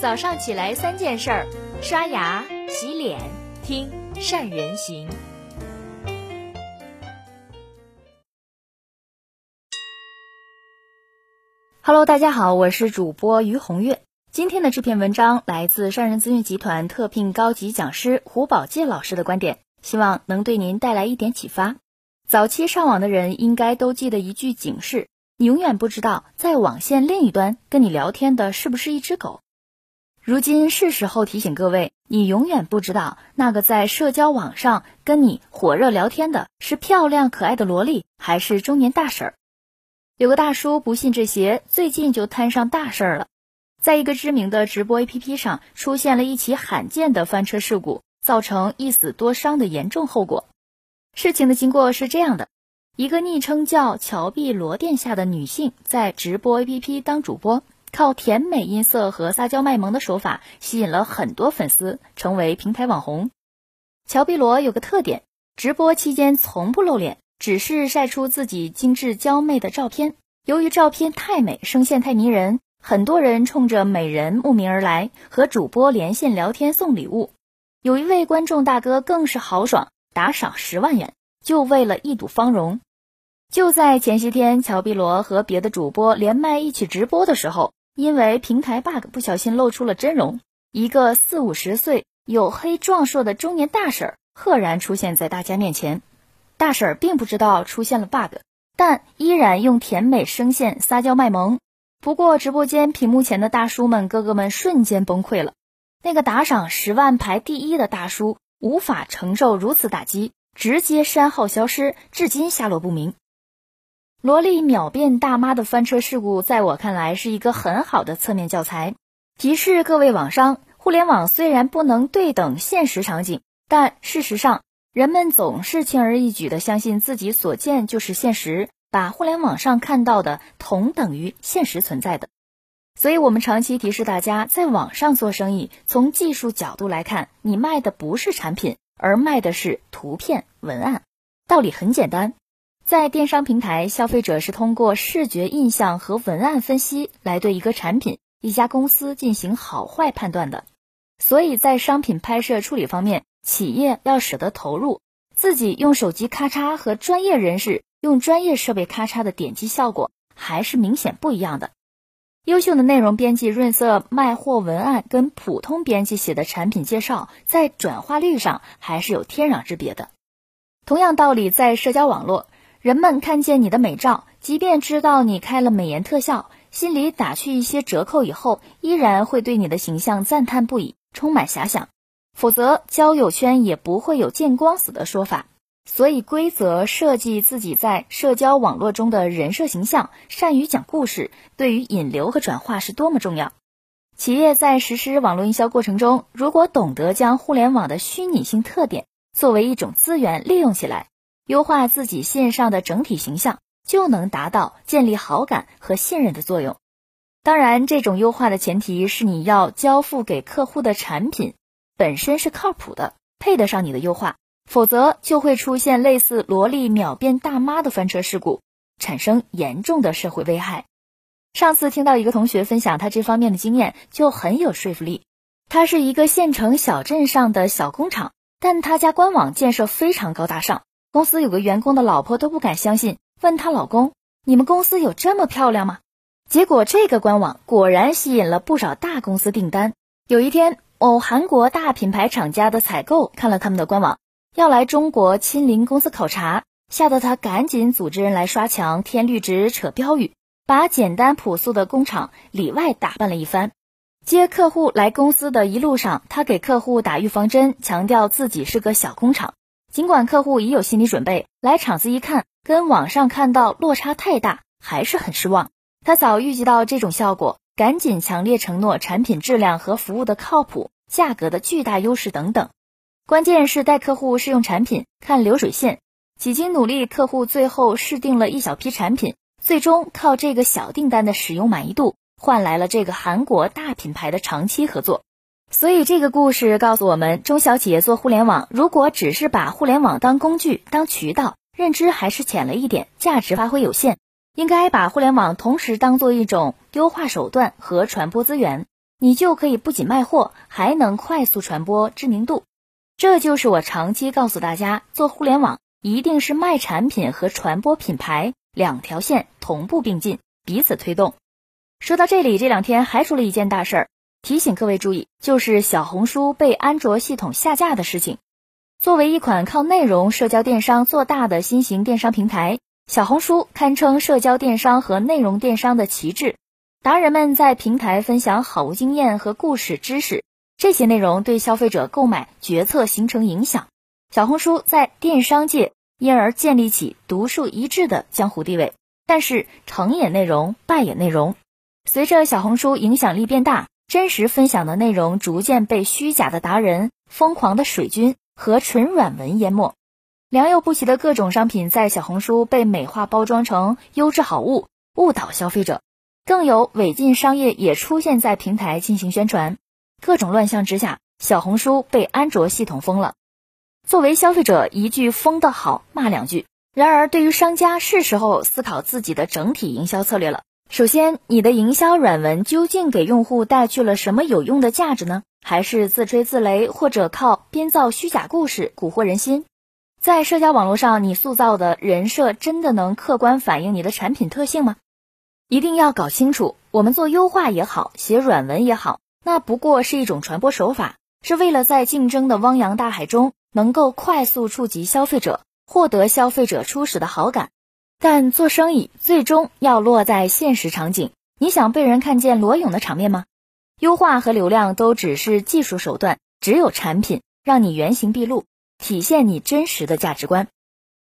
早上起来三件事儿：刷牙、洗脸、听善人行。Hello，大家好，我是主播于红月。今天的这篇文章来自善人资讯集团特聘高级讲师胡宝介老师的观点，希望能对您带来一点启发。早期上网的人应该都记得一句警示：你永远不知道在网线另一端跟你聊天的是不是一只狗。如今是时候提醒各位，你永远不知道那个在社交网上跟你火热聊天的是漂亮可爱的萝莉，还是中年大婶儿。有个大叔不信这邪，最近就摊上大事儿了，在一个知名的直播 APP 上出现了一起罕见的翻车事故，造成一死多伤的严重后果。事情的经过是这样的：一个昵称叫“乔碧罗殿下”的女性在直播 APP 当主播。靠甜美音色和撒娇卖萌的手法吸引了很多粉丝，成为平台网红。乔碧罗有个特点，直播期间从不露脸，只是晒出自己精致娇媚的照片。由于照片太美，声线太迷人，很多人冲着美人慕名而来，和主播连线聊天送礼物。有一位观众大哥更是豪爽，打赏十万元，就为了一睹芳容。就在前些天，乔碧罗和别的主播连麦一起直播的时候。因为平台 bug，不小心露出了真容，一个四五十岁、黝黑壮硕的中年大婶儿赫然出现在大家面前。大婶儿并不知道出现了 bug，但依然用甜美声线撒娇卖萌。不过，直播间屏幕前的大叔们、哥哥们瞬间崩溃了。那个打赏十万排第一的大叔无法承受如此打击，直接删号消失，至今下落不明。萝莉秒变大妈的翻车事故，在我看来是一个很好的侧面教材，提示各位网商：互联网虽然不能对等现实场景，但事实上，人们总是轻而易举地相信自己所见就是现实，把互联网上看到的同等于现实存在的。所以，我们长期提示大家，在网上做生意，从技术角度来看，你卖的不是产品，而卖的是图片文案。道理很简单。在电商平台，消费者是通过视觉印象和文案分析来对一个产品、一家公司进行好坏判断的。所以在商品拍摄处理方面，企业要舍得投入，自己用手机咔嚓和专业人士用专业设备咔嚓的点击效果还是明显不一样的。优秀的内容编辑润色卖货文案，跟普通编辑写的产品介绍，在转化率上还是有天壤之别的。同样道理，在社交网络。人们看见你的美照，即便知道你开了美颜特效，心里打去一些折扣以后，依然会对你的形象赞叹不已，充满遐想。否则，交友圈也不会有见光死的说法。所以，规则设计自己在社交网络中的人设形象，善于讲故事，对于引流和转化是多么重要。企业在实施网络营销过程中，如果懂得将互联网的虚拟性特点作为一种资源利用起来。优化自己线上的整体形象，就能达到建立好感和信任的作用。当然，这种优化的前提是你要交付给客户的产品本身是靠谱的，配得上你的优化，否则就会出现类似萝莉秒变大妈的翻车事故，产生严重的社会危害。上次听到一个同学分享他这方面的经验，就很有说服力。他是一个县城小镇上的小工厂，但他家官网建设非常高大上。公司有个员工的老婆都不敢相信，问她老公：“你们公司有这么漂亮吗？”结果这个官网果然吸引了不少大公司订单。有一天，某韩国大品牌厂家的采购看了他们的官网，要来中国亲临公司考察，吓得他赶紧组织人来刷墙、添绿植、扯标语，把简单朴素的工厂里外打扮了一番。接客户来公司的一路上，他给客户打预防针，强调自己是个小工厂。尽管客户已有心理准备，来厂子一看，跟网上看到落差太大，还是很失望。他早预计到这种效果，赶紧强烈承诺产品质量和服务的靠谱、价格的巨大优势等等。关键是带客户试用产品，看流水线。几经努力，客户最后试定了一小批产品，最终靠这个小订单的使用满意度，换来了这个韩国大品牌的长期合作。所以这个故事告诉我们，中小企业做互联网，如果只是把互联网当工具、当渠道，认知还是浅了一点，价值发挥有限。应该把互联网同时当做一种优化手段和传播资源。你就可以不仅卖货，还能快速传播知名度。这就是我长期告诉大家，做互联网一定是卖产品和传播品牌两条线同步并进，彼此推动。说到这里，这两天还出了一件大事儿，提醒各位注意，就是小红书被安卓系统下架的事情。作为一款靠内容社交电商做大的新型电商平台，小红书堪称社交电商和内容电商的旗帜。达人们在平台分享好物经验和故事知识，这些内容对消费者购买决策形成影响。小红书在电商界因而建立起独树一帜的江湖地位。但是成也内容，败也内容。随着小红书影响力变大，真实分享的内容逐渐被虚假的达人、疯狂的水军和纯软文淹没，良莠不齐的各种商品在小红书被美化包装成优质好物，误导消费者。更有违禁商业也出现在平台进行宣传，各种乱象之下，小红书被安卓系统封了。作为消费者，一句封的好，骂两句。然而，对于商家，是时候思考自己的整体营销策略了。首先，你的营销软文究竟给用户带去了什么有用的价值呢？还是自吹自擂，或者靠编造虚假故事蛊惑人心？在社交网络上，你塑造的人设真的能客观反映你的产品特性吗？一定要搞清楚，我们做优化也好，写软文也好，那不过是一种传播手法，是为了在竞争的汪洋大海中能够快速触及消费者，获得消费者初始的好感。但做生意最终要落在现实场景，你想被人看见裸泳的场面吗？优化和流量都只是技术手段，只有产品让你原形毕露，体现你真实的价值观。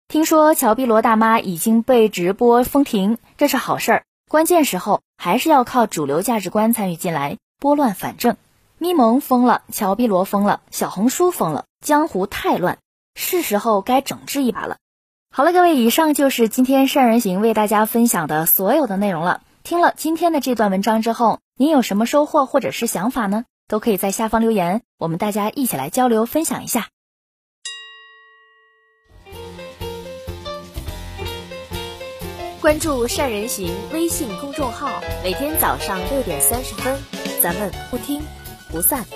听说乔碧罗大妈已经被直播封停，这是好事儿。关键时候还是要靠主流价值观参与进来，拨乱反正。咪蒙疯了，乔碧罗疯了，小红书疯了，江湖太乱，是时候该整治一把了。好了，各位，以上就是今天善人行为大家分享的所有的内容了。听了今天的这段文章之后，您有什么收获或者是想法呢？都可以在下方留言，我们大家一起来交流分享一下。关注善人行微信公众号，每天早上六点三十分，咱们不听不散。